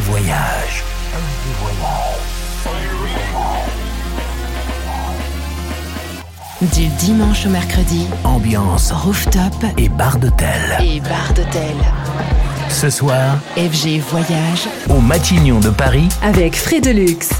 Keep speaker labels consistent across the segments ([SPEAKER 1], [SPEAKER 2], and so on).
[SPEAKER 1] Voyage.
[SPEAKER 2] Du dimanche au mercredi,
[SPEAKER 1] ambiance
[SPEAKER 2] rooftop
[SPEAKER 1] et bar d'hôtel.
[SPEAKER 2] Et bar d'hôtel.
[SPEAKER 1] Ce soir,
[SPEAKER 2] FG Voyage
[SPEAKER 1] au Matignon de Paris
[SPEAKER 2] avec
[SPEAKER 3] Frédélux.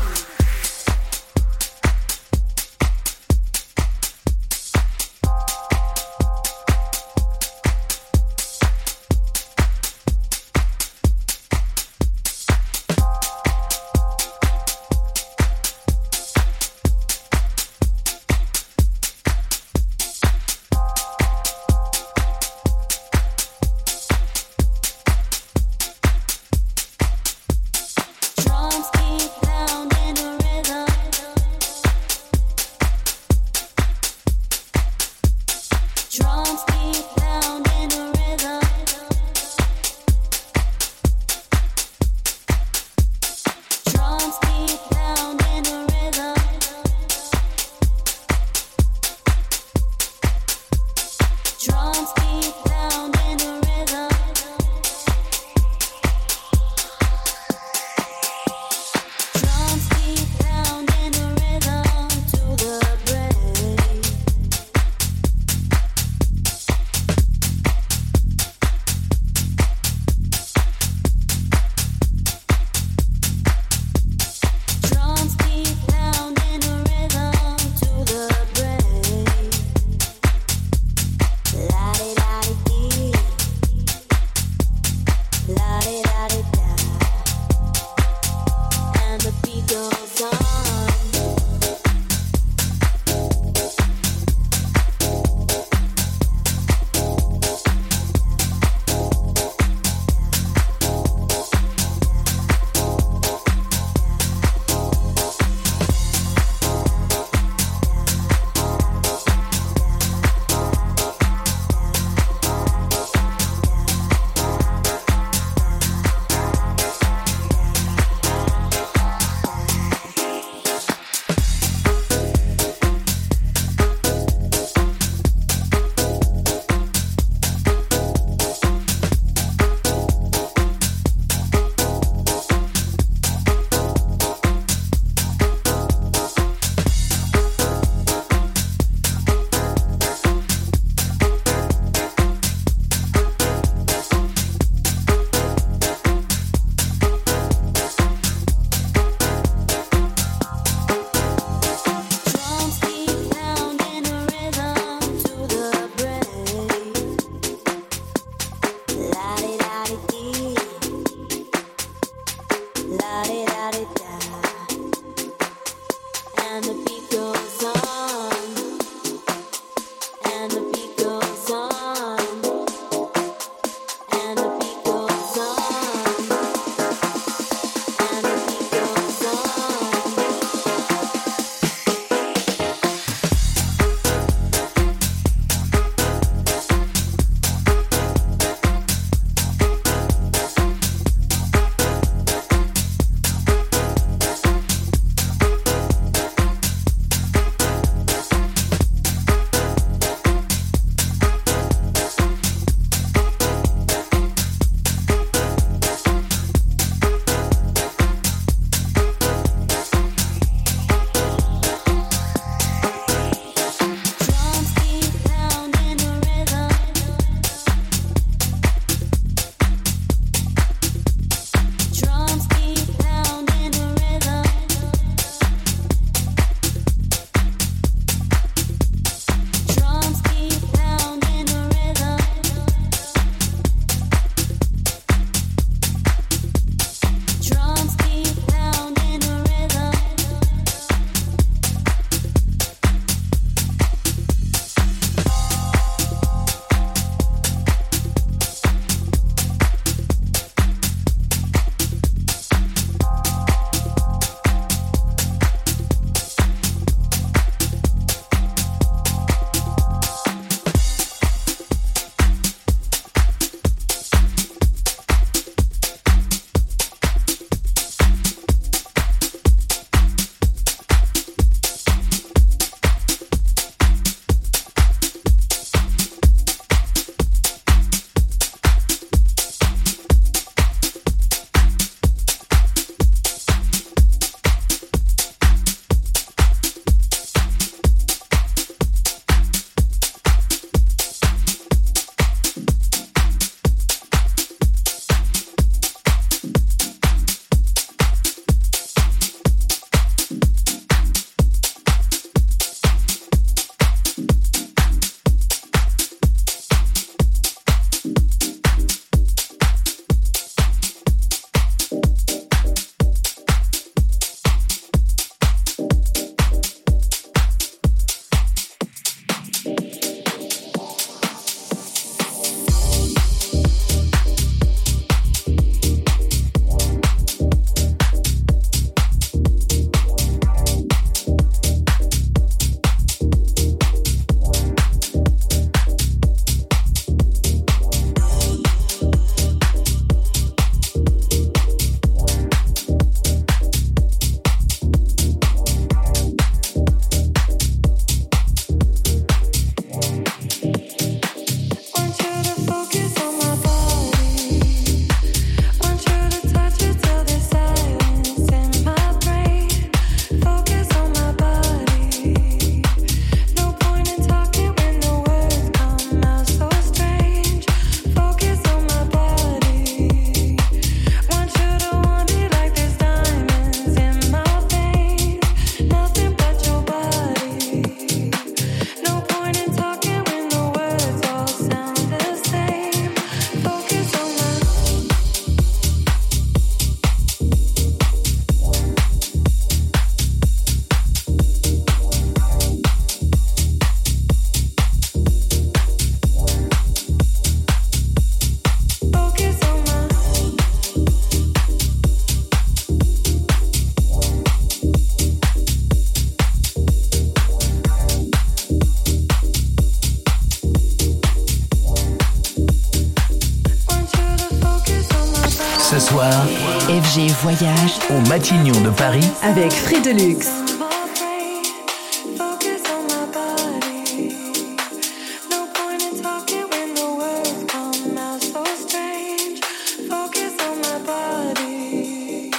[SPEAKER 3] So strange. Focus on my body.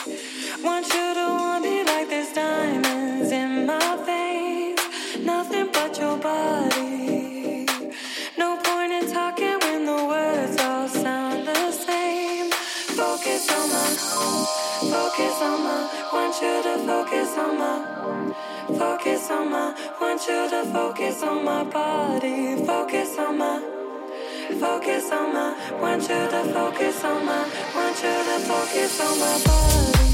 [SPEAKER 3] Want you want you to focus on my body. Focus on my, focus on my, want you to focus on my, want you to focus on my body.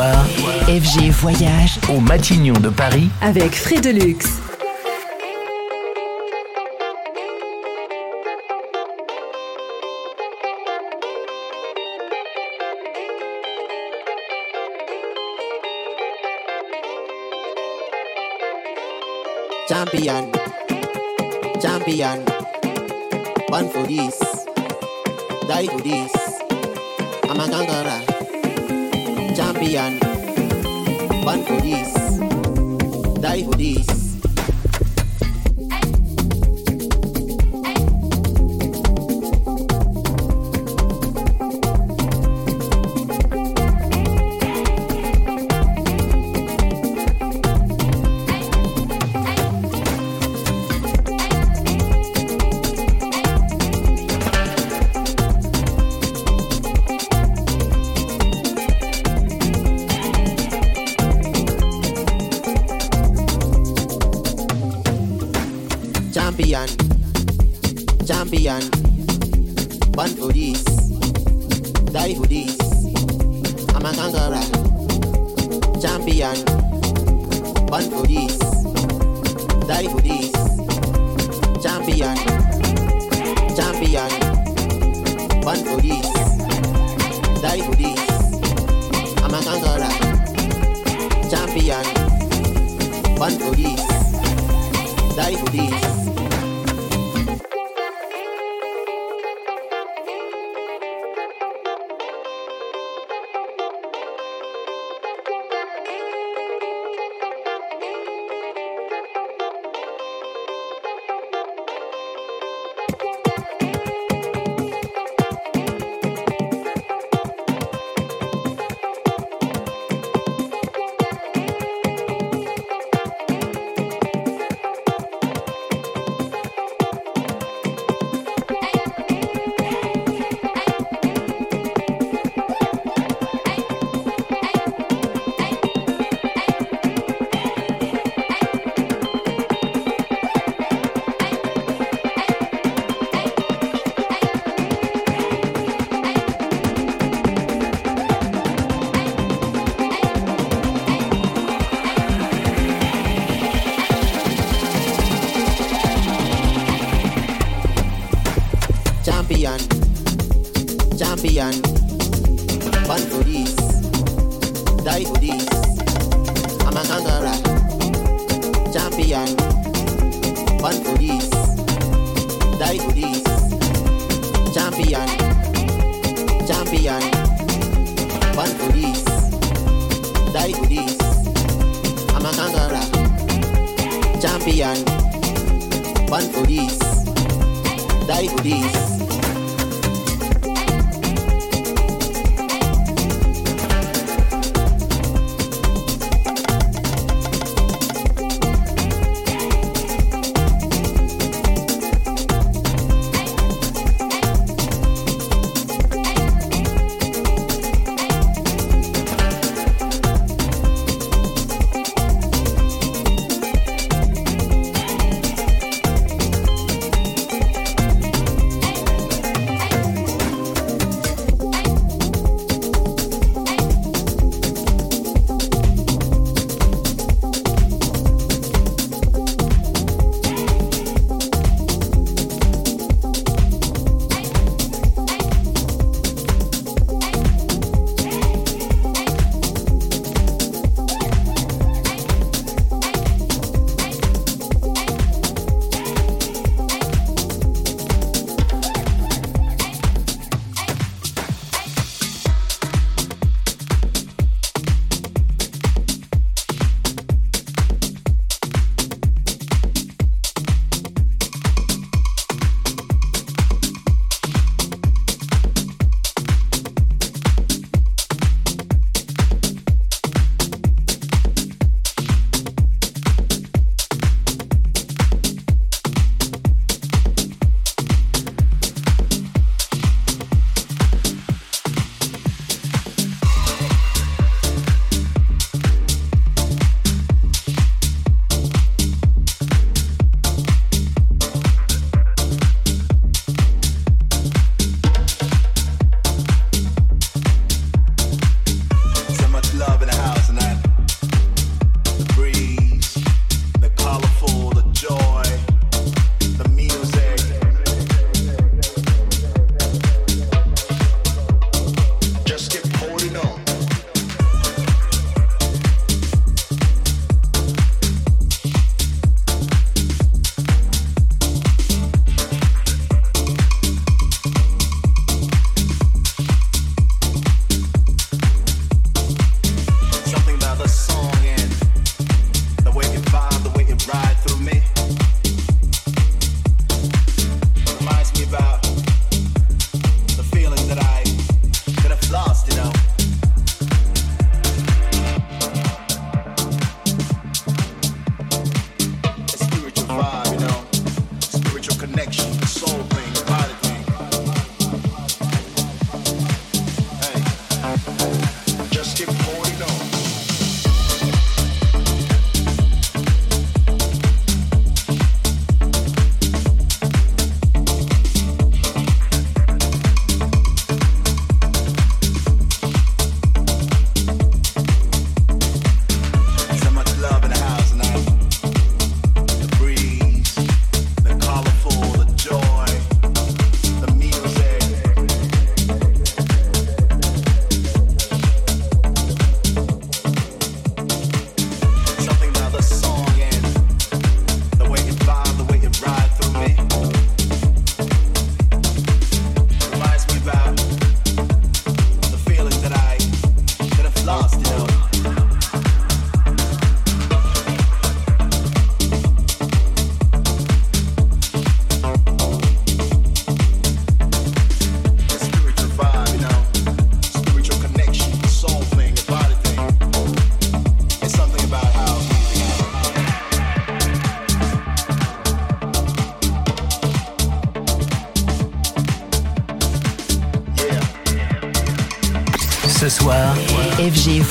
[SPEAKER 2] FG Voyage
[SPEAKER 1] au Matignon de Paris,
[SPEAKER 2] avec Frédelux.
[SPEAKER 4] Champion, champion, born for this, die for this. I'm a conqueror. Champion, born for this, die for this.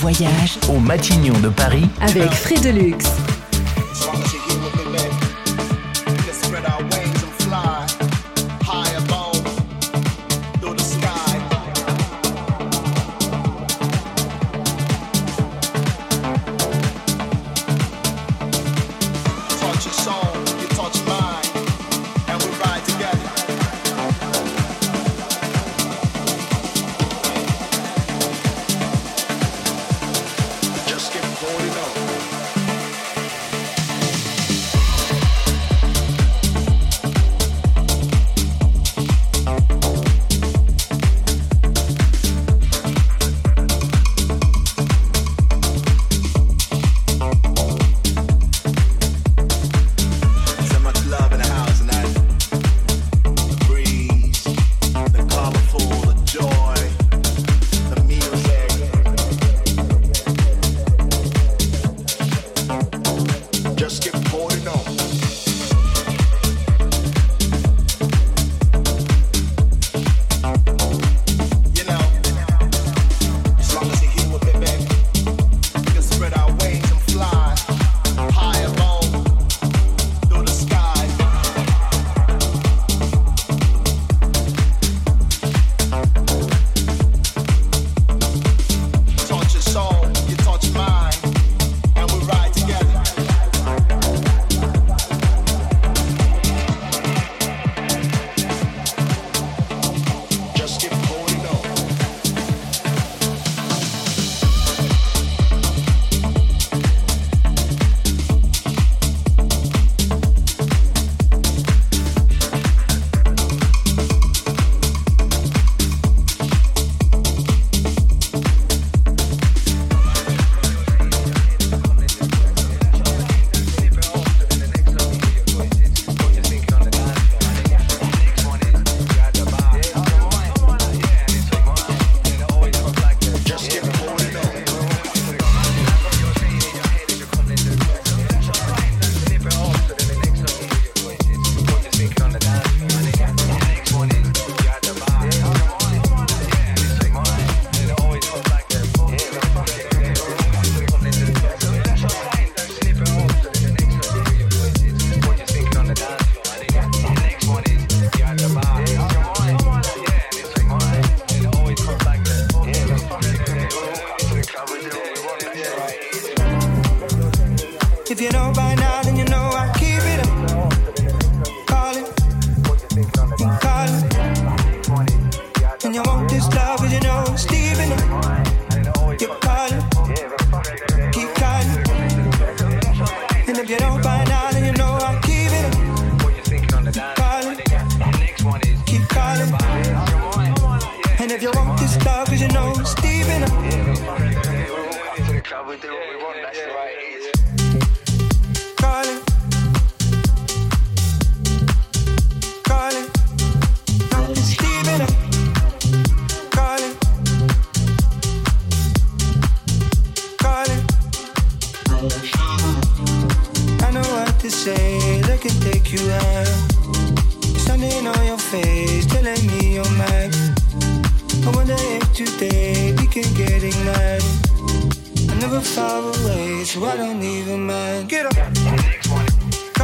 [SPEAKER 5] Voyage
[SPEAKER 1] au Matignon de Paris,
[SPEAKER 5] avec Frédelux.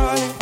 [SPEAKER 6] high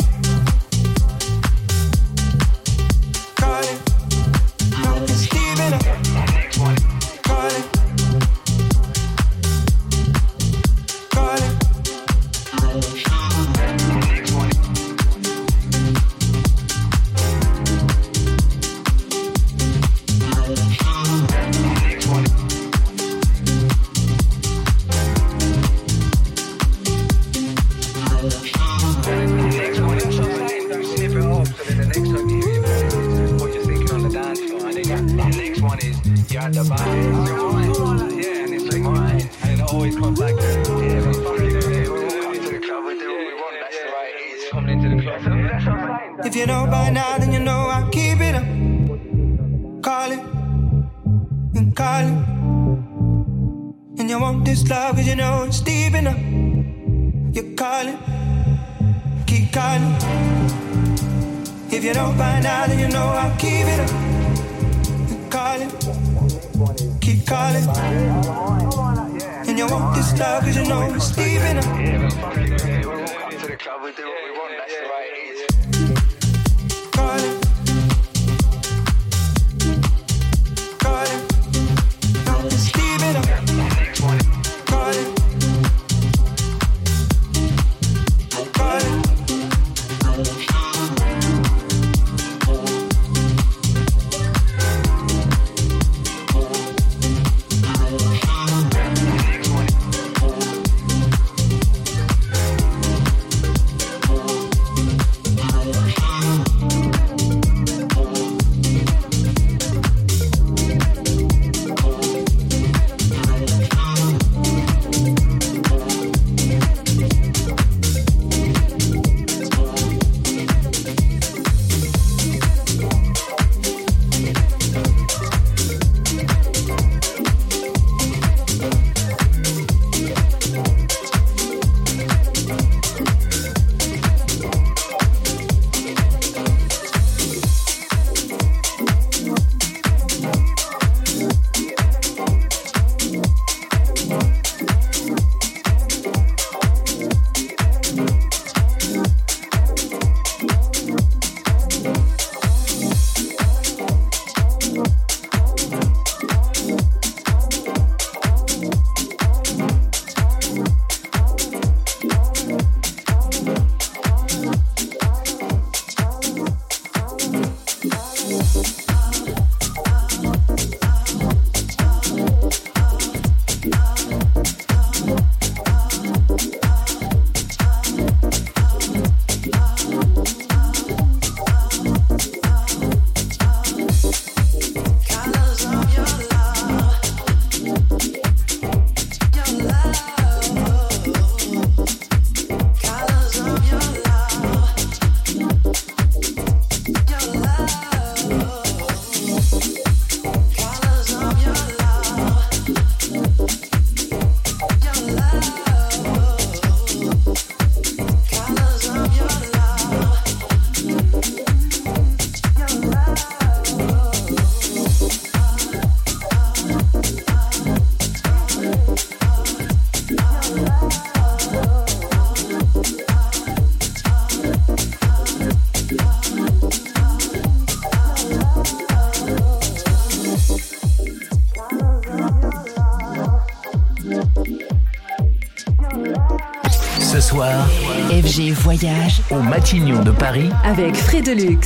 [SPEAKER 1] Matignon de Paris,
[SPEAKER 3] avec Frédelux.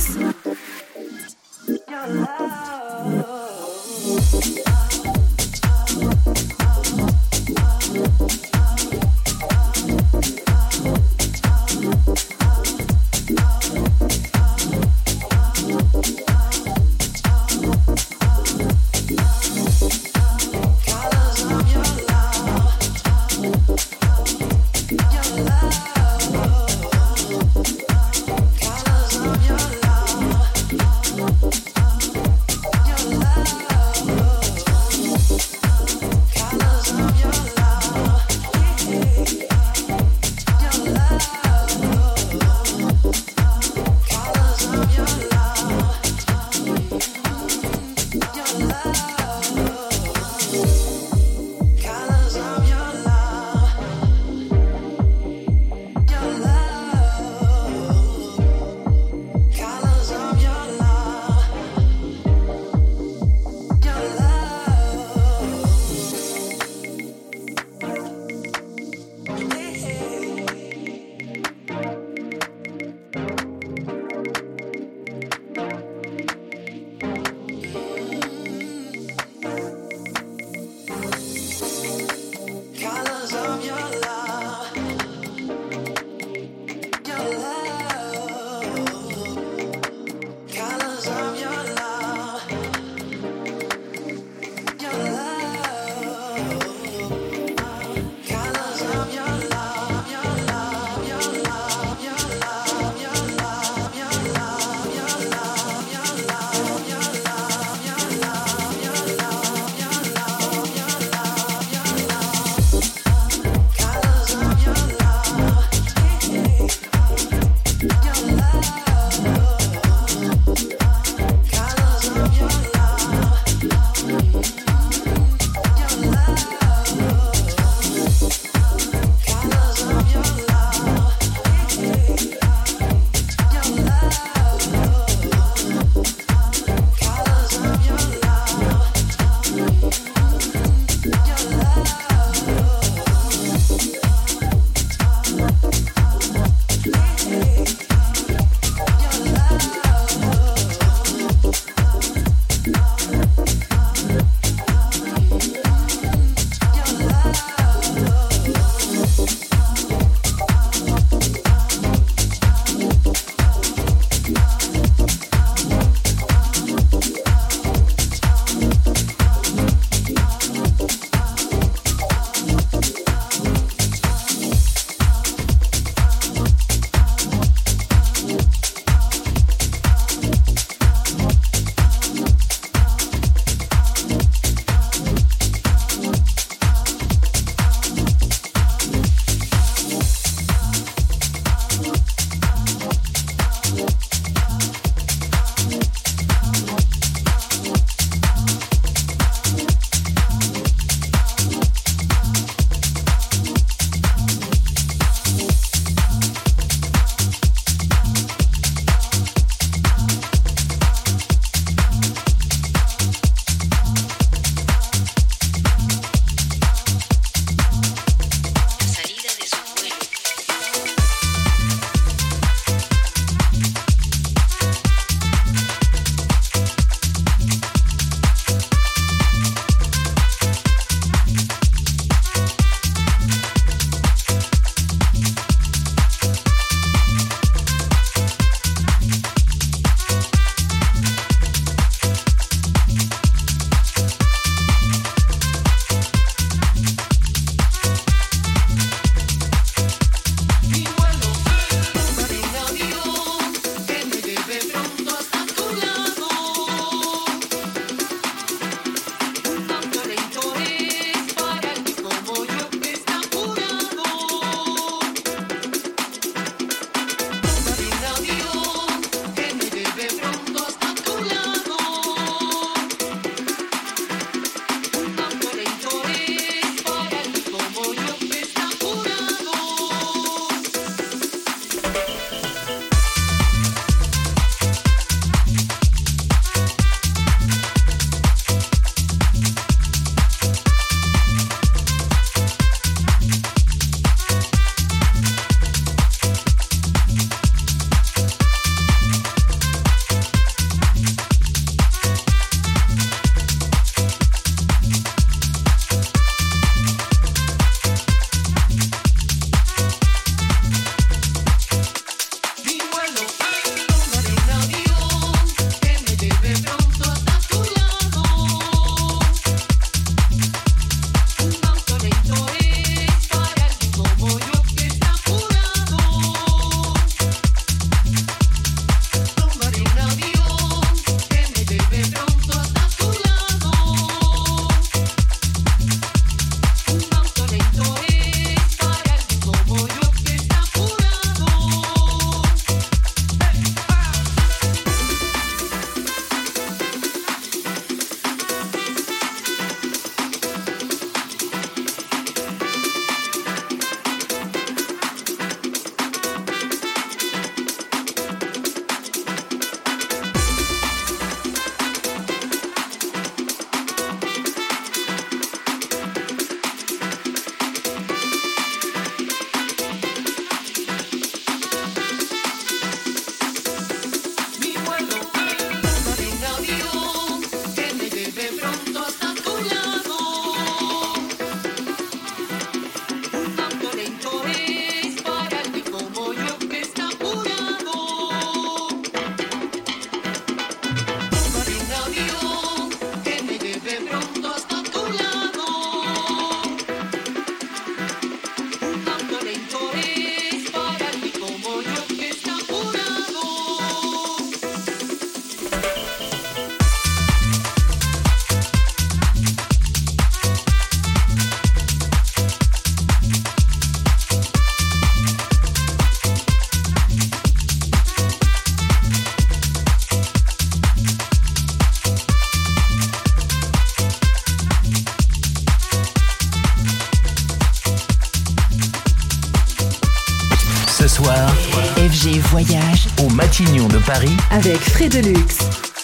[SPEAKER 1] Matignon de Paris,
[SPEAKER 7] avec Frédelux.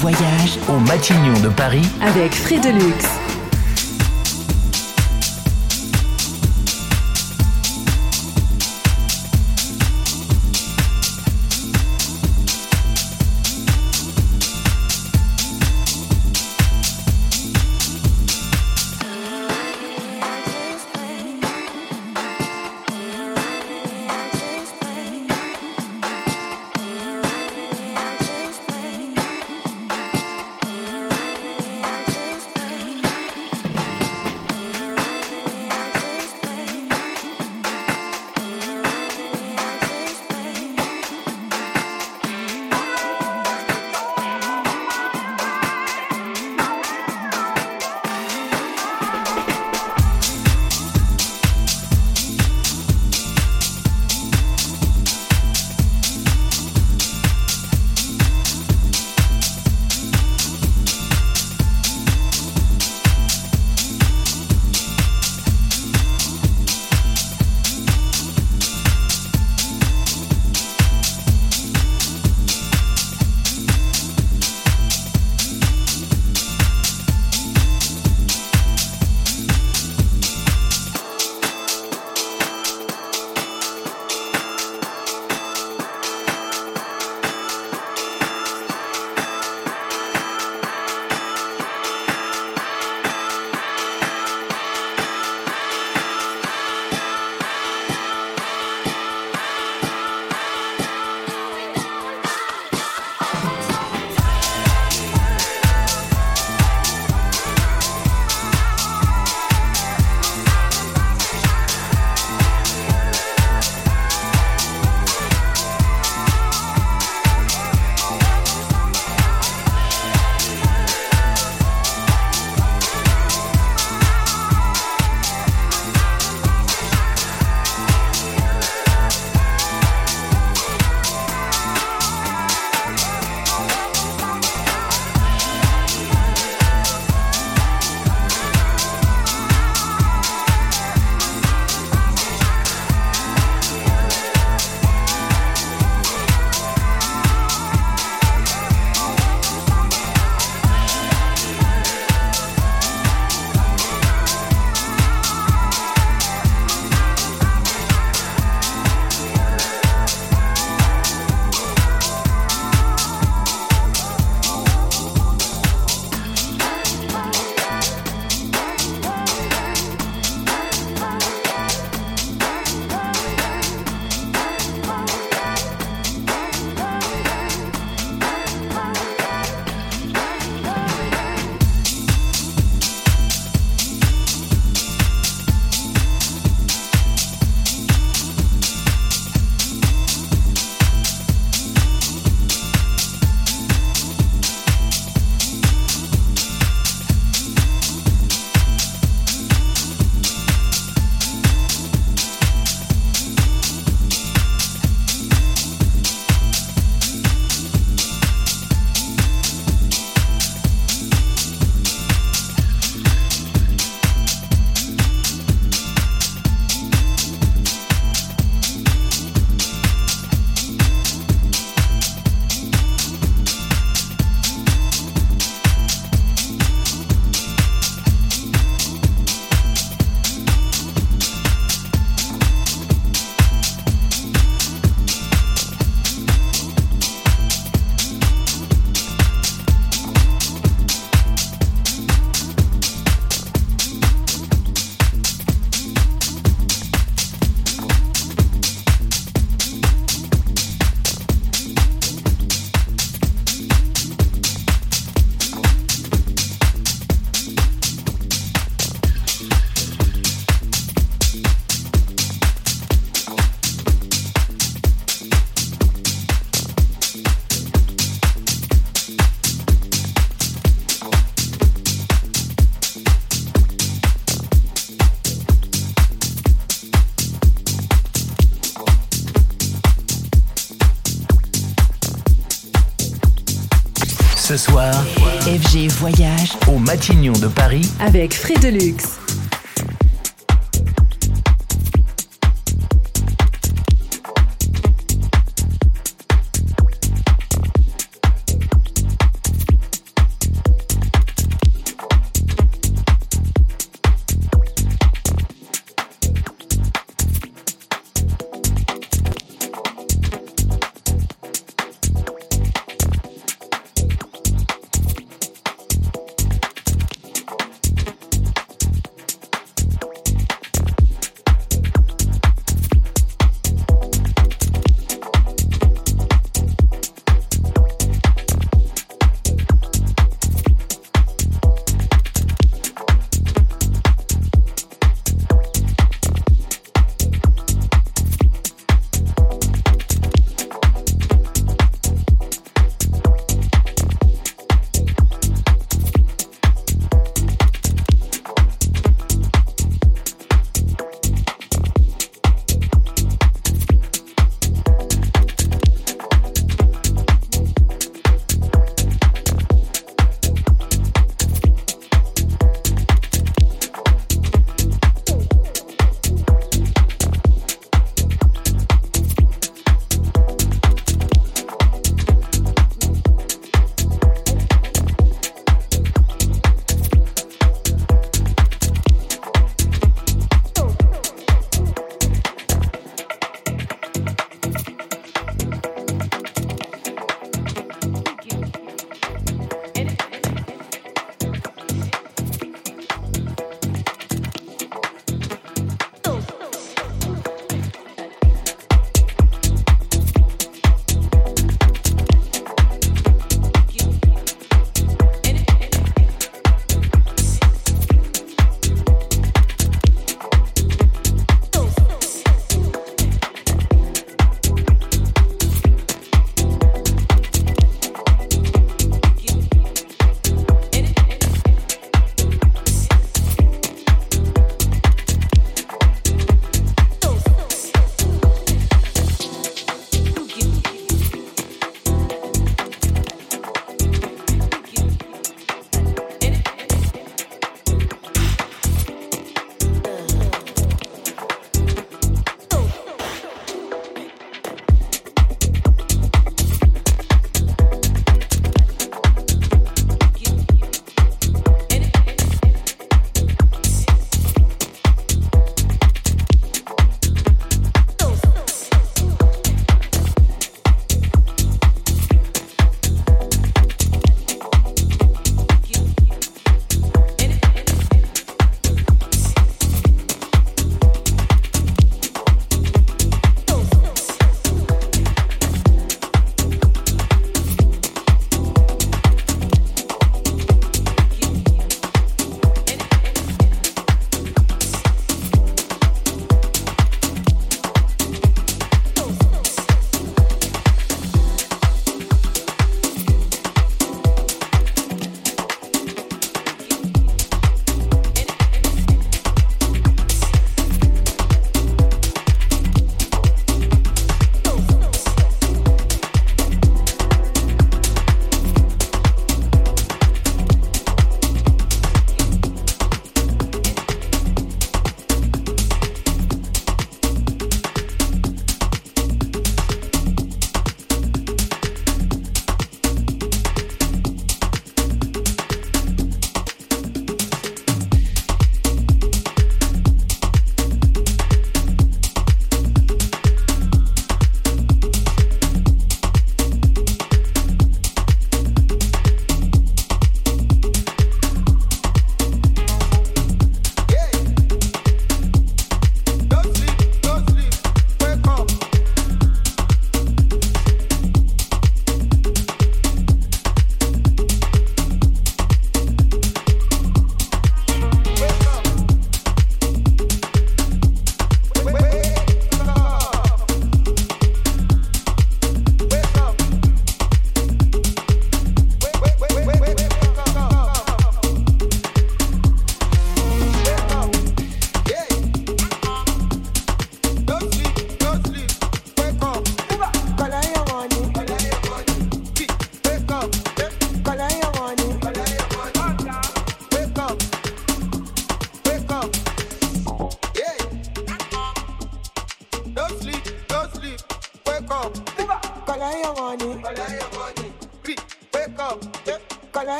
[SPEAKER 3] Voyage
[SPEAKER 1] au Matignon de Paris,
[SPEAKER 3] avec Frédelux.
[SPEAKER 1] Ce soir,
[SPEAKER 8] FG Voyage.
[SPEAKER 1] Au Matignon de Paris,
[SPEAKER 8] avec Frédelux.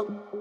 [SPEAKER 9] Up.